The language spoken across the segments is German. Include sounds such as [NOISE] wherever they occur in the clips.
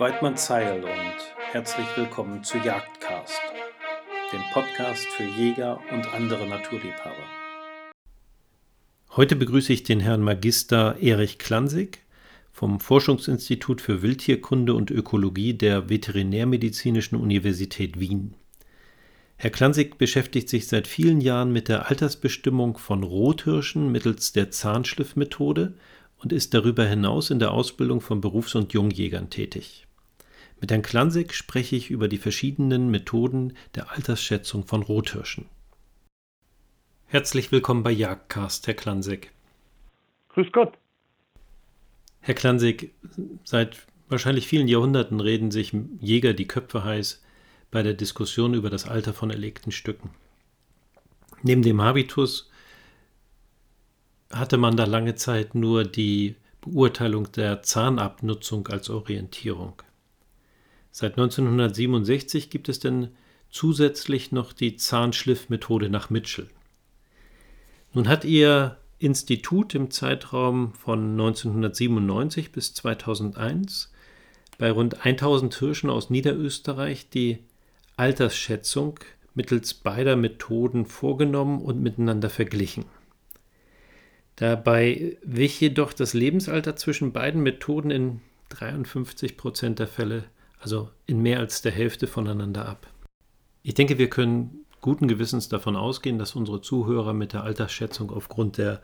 Weidmann Zeil und herzlich willkommen zu Jagdcast, dem Podcast für Jäger und andere Naturliebhaber. Heute begrüße ich den Herrn Magister Erich Klansig vom Forschungsinstitut für Wildtierkunde und Ökologie der Veterinärmedizinischen Universität Wien. Herr Klansig beschäftigt sich seit vielen Jahren mit der Altersbestimmung von Rothirschen mittels der Zahnschliffmethode und ist darüber hinaus in der Ausbildung von Berufs- und Jungjägern tätig. Mit Herrn Klansig spreche ich über die verschiedenen Methoden der Altersschätzung von Rothirschen. Herzlich willkommen bei Jagdcast, Herr Klansig. Grüß Gott. Herr Klansig, seit wahrscheinlich vielen Jahrhunderten reden sich Jäger die Köpfe heiß bei der Diskussion über das Alter von erlegten Stücken. Neben dem Habitus hatte man da lange Zeit nur die Beurteilung der Zahnabnutzung als Orientierung. Seit 1967 gibt es denn zusätzlich noch die Zahnschliffmethode nach Mitchell. Nun hat Ihr Institut im Zeitraum von 1997 bis 2001 bei rund 1000 Hirschen aus Niederösterreich die Altersschätzung mittels beider Methoden vorgenommen und miteinander verglichen. Dabei wich jedoch das Lebensalter zwischen beiden Methoden in 53 Prozent der Fälle, also in mehr als der Hälfte voneinander ab. Ich denke, wir können guten Gewissens davon ausgehen, dass unsere Zuhörer mit der Altersschätzung aufgrund der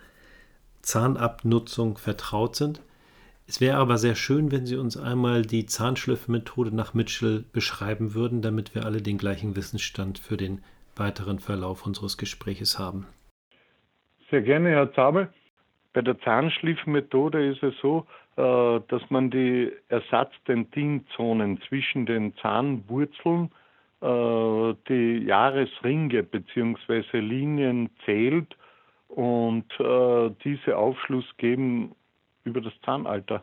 Zahnabnutzung vertraut sind. Es wäre aber sehr schön, wenn Sie uns einmal die Zahnschliffmethode nach Mitchell beschreiben würden, damit wir alle den gleichen Wissensstand für den weiteren Verlauf unseres Gespräches haben. Sehr gerne, Herr Zabel. Bei der Zahnschliffmethode ist es so, äh, dass man die Ersatzdentinzonen zwischen den Zahnwurzeln, äh, die Jahresringe bzw. Linien zählt und äh, diese Aufschluss geben über das Zahnalter.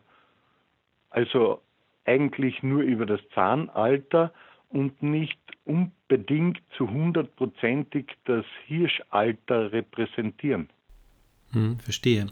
Also eigentlich nur über das Zahnalter und nicht unbedingt zu hundertprozentig das Hirschalter repräsentieren. Hm, verstehe.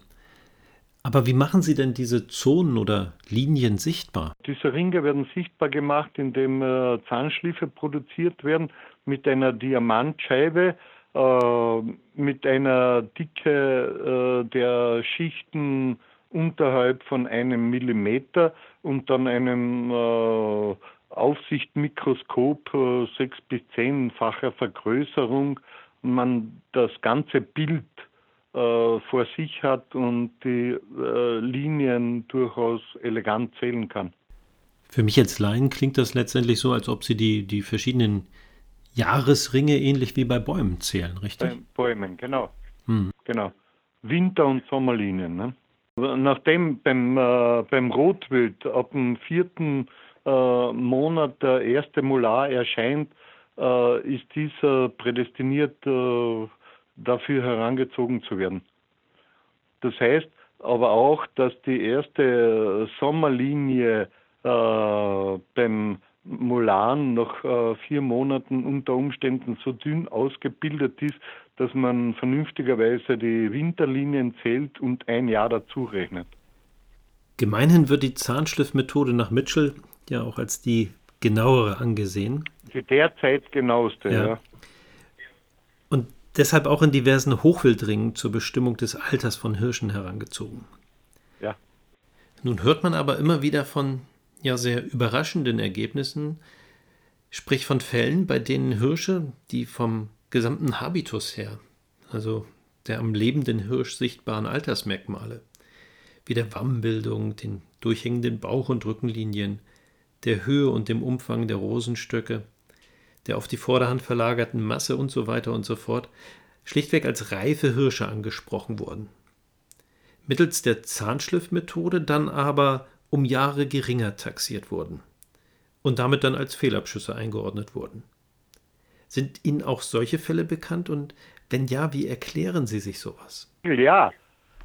Aber wie machen Sie denn diese Zonen oder Linien sichtbar? Diese Ringe werden sichtbar gemacht, indem äh, Zahnschliffe produziert werden mit einer Diamantscheibe, äh, mit einer Dicke äh, der Schichten unterhalb von einem Millimeter und dann einem äh, Aufsichtmikroskop äh, sechs bis zehnfacher Vergrößerung man das ganze Bild vor sich hat und die äh, Linien durchaus elegant zählen kann. Für mich als Laien klingt das letztendlich so, als ob Sie die, die verschiedenen Jahresringe ähnlich wie bei Bäumen zählen, richtig? Bei Bäumen, genau. Hm. Genau. Winter- und Sommerlinien. Ne? Nachdem beim, äh, beim Rotwild ab dem vierten äh, Monat der erste Molar erscheint, äh, ist dieser prädestiniert äh, dafür herangezogen zu werden. Das heißt aber auch, dass die erste Sommerlinie äh, beim Molan nach äh, vier Monaten unter Umständen so dünn ausgebildet ist, dass man vernünftigerweise die Winterlinien zählt und ein Jahr dazu rechnet. Gemeinhin wird die Zahnschliffmethode nach Mitchell ja auch als die genauere angesehen. Die derzeit genaueste, ja. ja. Deshalb auch in diversen Hochwildringen zur Bestimmung des Alters von Hirschen herangezogen. Ja. Nun hört man aber immer wieder von ja sehr überraschenden Ergebnissen, sprich von Fällen, bei denen Hirsche, die vom gesamten Habitus her, also der am lebenden Hirsch sichtbaren Altersmerkmale, wie der Wammbildung, den durchhängenden Bauch- und Rückenlinien, der Höhe und dem Umfang der Rosenstöcke, der auf die Vorderhand verlagerten Masse und so weiter und so fort, schlichtweg als reife Hirsche angesprochen wurden. Mittels der Zahnschliffmethode dann aber um Jahre geringer taxiert wurden und damit dann als Fehlabschüsse eingeordnet wurden. Sind Ihnen auch solche Fälle bekannt und wenn ja, wie erklären Sie sich sowas? Ja,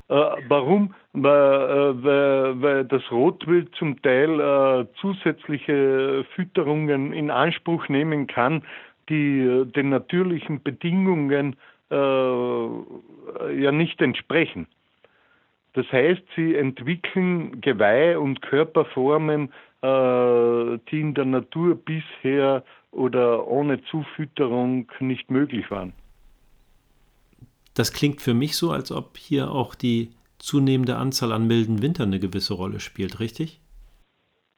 warum? Weil, äh, weil, das Rotwild zum Teil äh, zusätzliche Fütterungen in Anspruch nehmen kann, die äh, den natürlichen Bedingungen äh, ja nicht entsprechen. Das heißt, sie entwickeln Geweih und Körperformen, äh, die in der Natur bisher oder ohne Zufütterung nicht möglich waren. Das klingt für mich so, als ob hier auch die zunehmende Anzahl an milden Wintern eine gewisse Rolle spielt, richtig?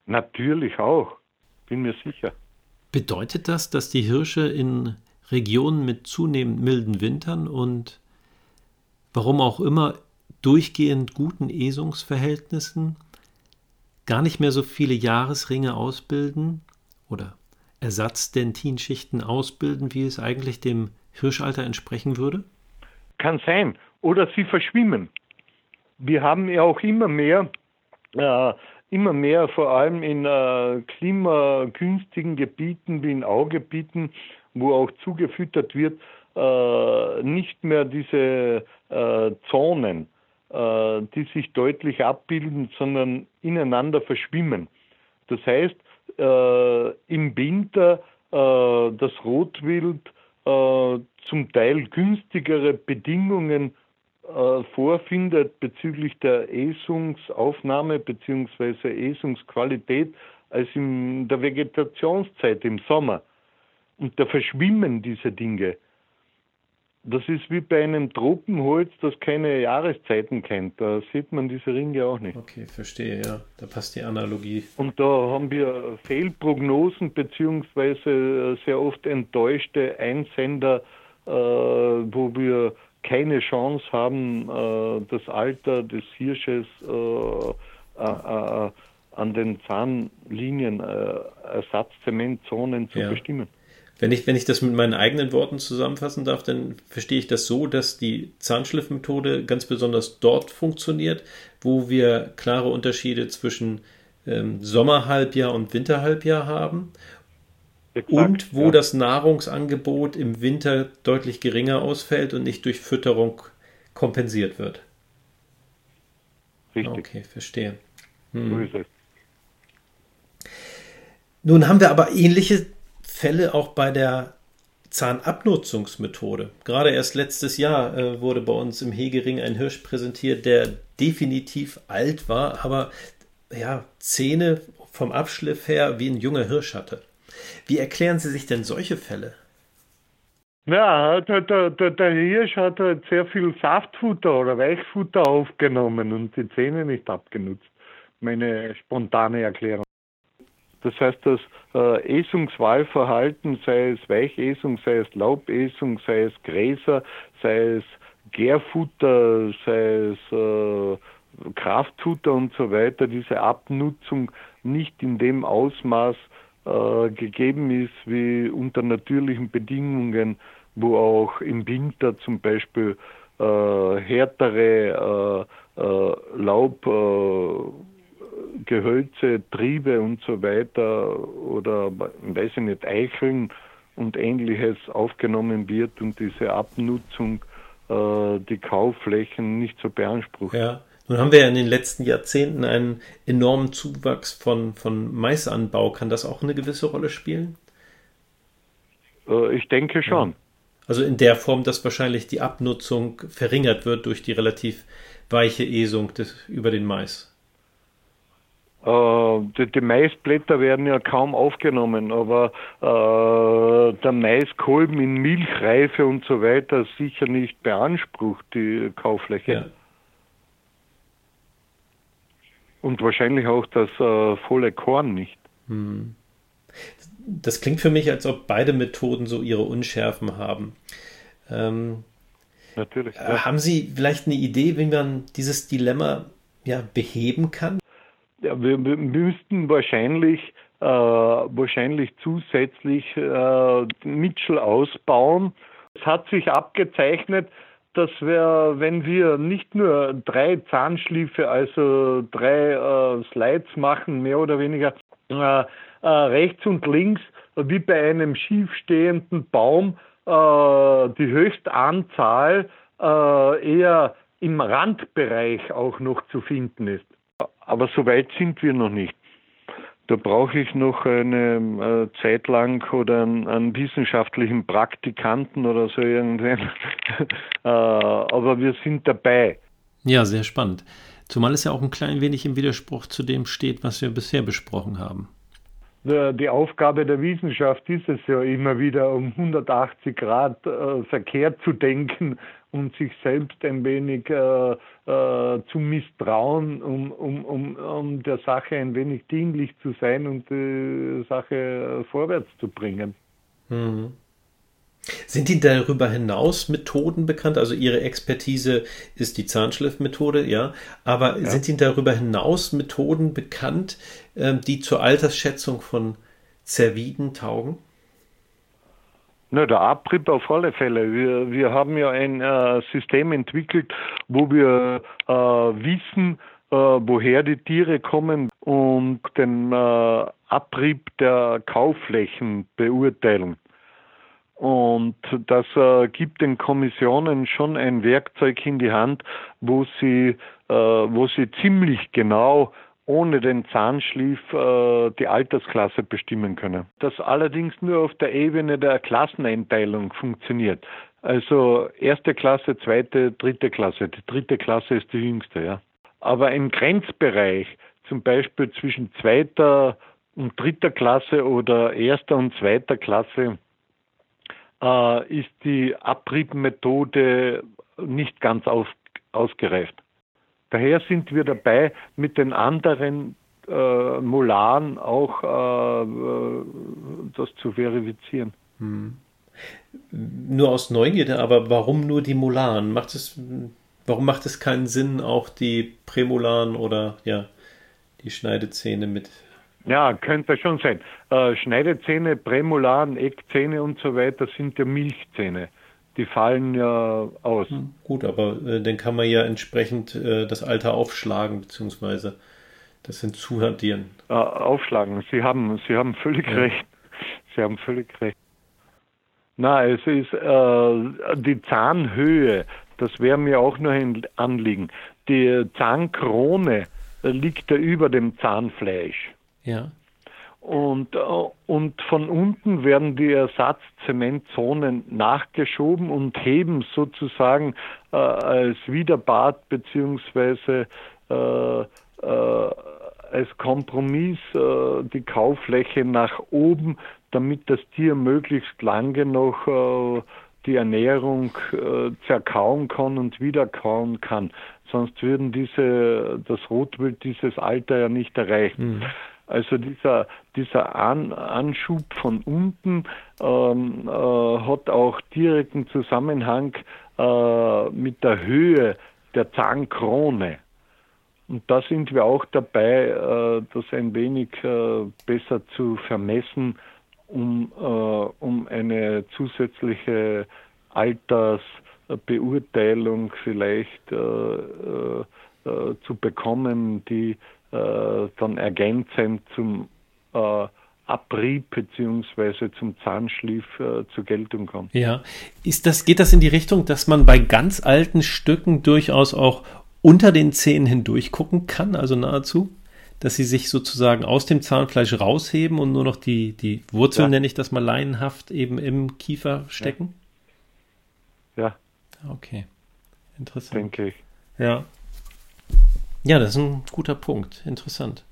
Natürlich auch, bin mir sicher. Bedeutet das, dass die Hirsche in Regionen mit zunehmend milden Wintern und warum auch immer durchgehend guten Esungsverhältnissen gar nicht mehr so viele Jahresringe ausbilden oder Ersatzdentinschichten ausbilden, wie es eigentlich dem Hirschalter entsprechen würde? Kann sein. Oder sie verschwimmen. Wir haben ja auch immer mehr, äh, immer mehr, vor allem in äh, klimagünstigen Gebieten wie in Augebieten, wo auch zugefüttert wird, äh, nicht mehr diese äh, Zonen, äh, die sich deutlich abbilden, sondern ineinander verschwimmen. Das heißt, äh, im Winter das Rotwild äh, zum Teil günstigere Bedingungen vorfindet bezüglich der Esungsaufnahme bzw. Esungsqualität als in der Vegetationszeit im Sommer. Und da verschwimmen diese Dinge. Das ist wie bei einem Tropenholz, das keine Jahreszeiten kennt. Da sieht man diese Ringe auch nicht. Okay, verstehe, ja. Da passt die Analogie. Und da haben wir Fehlprognosen beziehungsweise sehr oft enttäuschte Einsender, äh, wo wir keine Chance haben, äh, das Alter des Hirsches äh, äh, äh an den Zahnlinien, äh, Ersatzzementzonen zu ja. bestimmen. Wenn ich, wenn ich das mit meinen eigenen Worten zusammenfassen darf, dann verstehe ich das so, dass die Zahnschliffmethode ganz besonders dort funktioniert, wo wir klare Unterschiede zwischen ähm, Sommerhalbjahr und Winterhalbjahr haben Exakt, und wo ja. das Nahrungsangebot im Winter deutlich geringer ausfällt und nicht durch Fütterung kompensiert wird. Richtig. Okay, verstehe. Hm. Nun haben wir aber ähnliche Fälle auch bei der Zahnabnutzungsmethode. Gerade erst letztes Jahr äh, wurde bei uns im Hegering ein Hirsch präsentiert, der definitiv alt war, aber ja, Zähne vom Abschliff her wie ein junger Hirsch hatte. Wie erklären Sie sich denn solche Fälle? Ja, der, der, der Hirsch hat halt sehr viel Saftfutter oder Weichfutter aufgenommen und die Zähne nicht abgenutzt. Meine spontane Erklärung. Das heißt, das äh, Esungswahlverhalten, sei es Weichesung, sei es Laubesung, sei es Gräser, sei es Gärfutter, sei es äh, Kraftfutter und so weiter, diese Abnutzung nicht in dem Ausmaß äh, gegeben ist wie unter natürlichen Bedingungen, wo auch im Winter zum Beispiel äh, härtere äh, äh, Laub Gehölze, Triebe und so weiter oder weiß ich nicht, Eicheln und ähnliches aufgenommen wird und diese Abnutzung äh, die Kaufflächen nicht so beansprucht. Ja. Nun haben wir ja in den letzten Jahrzehnten einen enormen Zuwachs von, von Maisanbau. Kann das auch eine gewisse Rolle spielen? Äh, ich denke schon. Ja. Also in der Form, dass wahrscheinlich die Abnutzung verringert wird durch die relativ weiche Esung des, über den Mais. Äh, die, die, Maisblätter werden ja kaum aufgenommen, aber äh, der Maiskolben in Milchreife und so weiter sicher nicht beansprucht, die Kauffläche. Ja. Und wahrscheinlich auch das äh, volle Korn nicht. Hm. Das klingt für mich, als ob beide Methoden so ihre Unschärfen haben. Ähm, Natürlich. Ja. Haben Sie vielleicht eine Idee, wie man dieses Dilemma ja, beheben kann? Ja, wir, müssten wahrscheinlich äh, wahrscheinlich zusätzlich äh, Mitchell ausbauen. Es hat sich abgezeichnet, dass wir, wenn wir nicht nur drei Zahnschliefe, also drei äh, Slides machen, mehr oder weniger äh, äh, rechts und links, wie bei einem schiefstehenden Baum, äh, die höchste Anzahl äh, eher im Randbereich auch noch zu finden ist. Aber so weit sind wir noch nicht. Da brauche ich noch eine äh, Zeit lang oder einen, einen, wissenschaftlichen Praktikanten oder so irgendwann. [LAUGHS] äh, aber wir sind dabei. Ja, sehr spannend. Zumal es ja auch ein klein wenig im Widerspruch zu dem steht, was wir bisher besprochen haben. Die Aufgabe der Wissenschaft ist es ja immer wieder um 180 Grad äh, verkehrt zu denken und sich selbst ein wenig äh, äh, zu misstrauen, um, um, um, um der Sache ein wenig dienlich zu sein und die Sache vorwärts zu bringen. Mhm. Sind Ihnen darüber hinaus Methoden bekannt? Also Ihre Expertise ist die Zahnschliffmethode, ja. Aber ja. sind Ihnen darüber hinaus Methoden bekannt, ähm, die zur Altersschätzung von Zerviden taugen? Na, der Abrieb auf alle Fälle. Wir, wir haben ja ein äh, System entwickelt, wo wir äh, wissen, äh, woher die Tiere kommen und den äh, Abrieb der Kaufflächen beurteilen. Und das äh, gibt den Kommissionen schon ein Werkzeug in die Hand, wo sie, äh, wo sie ziemlich genau ohne den Zahnschliff äh, die Altersklasse bestimmen können. Das allerdings nur auf der Ebene der Klasseneinteilung funktioniert. Also erste Klasse, zweite, dritte Klasse. Die dritte Klasse ist die jüngste, ja. Aber im Grenzbereich, zum Beispiel zwischen zweiter und dritter Klasse oder erster und zweiter Klasse, äh, ist die Abriebmethode nicht ganz aus, ausgereift. Daher sind wir dabei, mit den anderen äh, Molaren auch äh, äh das zu verifizieren. Hm. Nur aus Neugierde, aber warum nur die Molaren? Macht es, warum macht es keinen Sinn, auch die Prämolaren oder ja, die Schneidezähne mit ja, könnte schon sein. Äh, Schneidezähne, Prämolaren, Eckzähne und so weiter sind ja Milchzähne. Die fallen ja aus. Hm, gut, aber äh, dann kann man ja entsprechend äh, das Alter aufschlagen, beziehungsweise das hinzuaddieren. Äh, aufschlagen, Sie haben, Sie haben völlig ja. recht. Sie haben völlig recht. Na, es ist äh, die Zahnhöhe, das wäre mir auch noch ein Anliegen. Die Zahnkrone liegt ja über dem Zahnfleisch. Ja. Und, äh, und von unten werden die Ersatzzementzonen nachgeschoben und heben sozusagen äh, als Widerbad beziehungsweise äh, äh, als Kompromiss äh, die Kaufläche nach oben, damit das Tier möglichst lange noch äh, die Ernährung äh, zerkauen kann und wieder kauen kann. Sonst würden diese, das Rotwild dieses Alter ja nicht erreichen. Mhm. Also dieser, dieser An Anschub von unten ähm, äh, hat auch direkten Zusammenhang äh, mit der Höhe der Zahnkrone. Und da sind wir auch dabei, äh, das ein wenig äh, besser zu vermessen, um, äh, um eine zusätzliche Altersbeurteilung vielleicht äh, zu bekommen, die dann ergänzend zum äh, Abrieb beziehungsweise zum Zahnschliff äh, zur Geltung kommt. Ja, ist das, geht das in die Richtung, dass man bei ganz alten Stücken durchaus auch unter den Zähnen hindurch gucken kann, also nahezu? Dass sie sich sozusagen aus dem Zahnfleisch rausheben und nur noch die, die Wurzeln, ja. nenne ich das mal laienhaft, eben im Kiefer stecken? Ja. ja. Okay. Interessant. Denke ich. Ja. Ja, das ist ein guter Punkt. Interessant.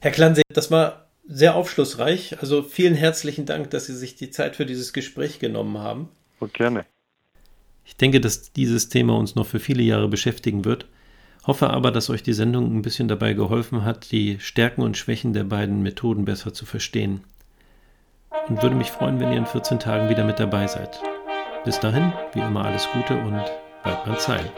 Herr Klansee, das war sehr aufschlussreich. Also vielen herzlichen Dank, dass Sie sich die Zeit für dieses Gespräch genommen haben. Und gerne. Ich denke, dass dieses Thema uns noch für viele Jahre beschäftigen wird. Hoffe aber, dass euch die Sendung ein bisschen dabei geholfen hat, die Stärken und Schwächen der beiden Methoden besser zu verstehen. Und würde mich freuen, wenn ihr in 14 Tagen wieder mit dabei seid. Bis dahin, wie immer alles Gute und bleibt beim Zeilen.